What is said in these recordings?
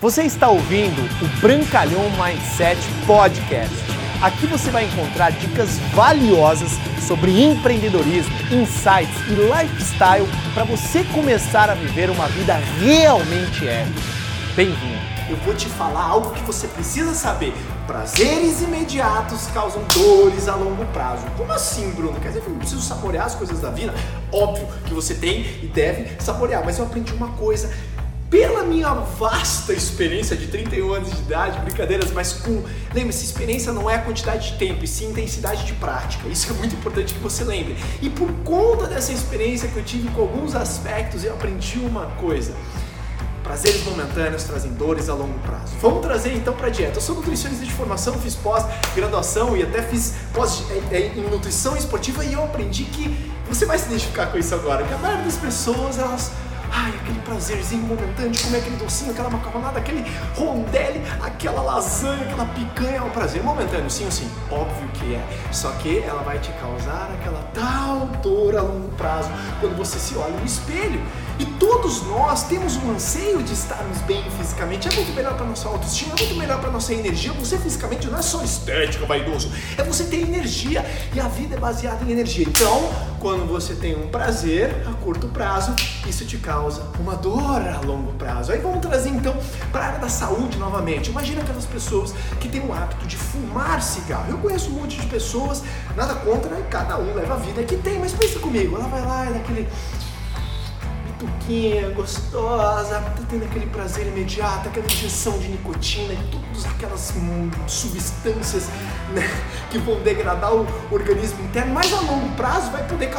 Você está ouvindo o Brancalhão Mindset Podcast. Aqui você vai encontrar dicas valiosas sobre empreendedorismo, insights e lifestyle para você começar a viver uma vida realmente épica. Bem-vindo! Eu vou te falar algo que você precisa saber. Prazeres imediatos causam dores a longo prazo. Como assim, Bruno? Quer dizer que eu preciso saborear as coisas da vida? Óbvio que você tem e deve saborear, mas eu aprendi uma coisa pela minha vasta experiência de 31 anos de idade, brincadeiras, mas com. Lembre-se, experiência não é a quantidade de tempo, e sim intensidade de prática. Isso é muito importante que você lembre. E por conta dessa experiência que eu tive com alguns aspectos, eu aprendi uma coisa. Prazeres momentâneos trazem dores a longo prazo. Vamos trazer então para dieta. Eu sou nutricionista de formação, fiz pós-graduação e até fiz pós é, é, em nutrição esportiva e eu aprendi que você vai se identificar com isso agora, que a maioria das pessoas elas Ai, aquele prazerzinho momentâneo de comer aquele docinho, aquela macarronada, aquele rondelli, aquela lasanha, aquela picanha, é um prazer momentâneo, sim ou sim? Óbvio que é. Só que ela vai te causar aquela tal dor a longo prazo quando você se olha no espelho. E todos nós temos um anseio de estarmos bem fisicamente. É muito melhor para nossa autoestima, é muito melhor para nossa energia. Você fisicamente não é só estética, vaidoso, é você ter energia e a vida é baseada em energia. Então, quando você tem um prazer a curto prazo, isso te causa uma dor a longo prazo. Aí vamos trazer então para a área da saúde novamente. Imagina aquelas pessoas que têm o hábito de fumar cigarro. Eu conheço um monte de pessoas, nada contra, né? cada um leva a vida que tem, mas pensa comigo, ela vai lá e daquele tuquinha gostosa, tá tendo aquele prazer imediato, aquela injeção de nicotina e todas aquelas substâncias né, que vão degradar o organismo interno, mas a longo prazo vai poder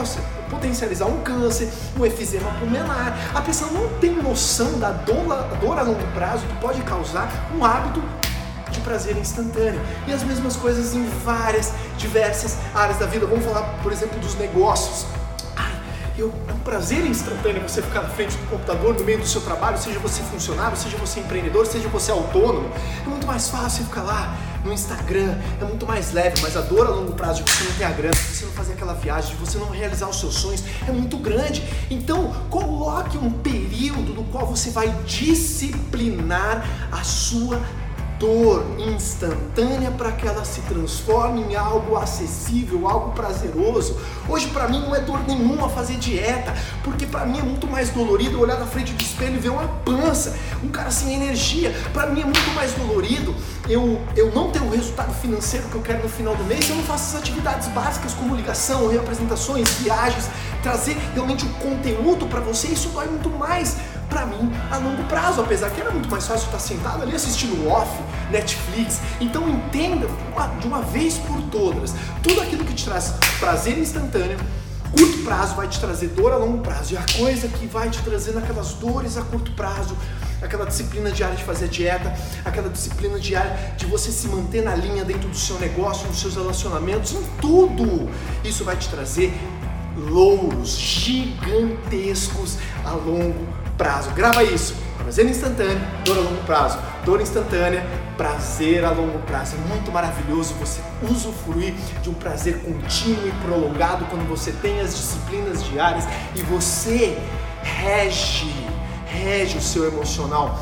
potencializar um câncer, um efizema pulmonar. A pessoa não tem noção da dor, dor a longo prazo que pode causar um hábito de prazer instantâneo. E as mesmas coisas em várias, diversas áreas da vida. Vamos falar, por exemplo, dos negócios eu, é um prazer instantâneo você ficar na frente do computador no meio do seu trabalho, seja você funcionário, seja você empreendedor, seja você autônomo. É muito mais fácil ficar lá no Instagram, é muito mais leve, mas a dor a longo prazo de você não ter a grana, de você não fazer aquela viagem, de você não realizar os seus sonhos é muito grande. Então, coloque um período no qual você vai disciplinar a sua dor instantânea para que ela se transforme em algo acessível, algo prazeroso. Hoje para mim não é dor nenhuma fazer dieta, porque para mim é muito mais dolorido olhar na frente do espelho e ver uma pança, um cara sem energia. Para mim é muito mais dolorido eu, eu não ter o resultado financeiro que eu quero no final do mês, eu não faço as atividades básicas como ligação, reapresentações, viagens, trazer realmente o conteúdo para você, isso dói muito mais para mim a longo prazo, apesar que era muito mais fácil estar sentado ali assistindo off, Netflix. Então entenda de uma, vez por todas, tudo aquilo que te traz prazer instantâneo, curto prazo vai te trazer dor a longo prazo. E a coisa que vai te trazendo aquelas dores a curto prazo, aquela disciplina diária de fazer dieta, aquela disciplina diária de você se manter na linha dentro do seu negócio, nos seus relacionamentos, em tudo. Isso vai te trazer louros gigantescos a longo prazo. Grava isso. Prazer instantâneo, dor a longo prazo. Dor instantânea, prazer a longo prazo. É muito maravilhoso você usufruir de um prazer contínuo e prolongado quando você tem as disciplinas diárias e você rege, rege o seu emocional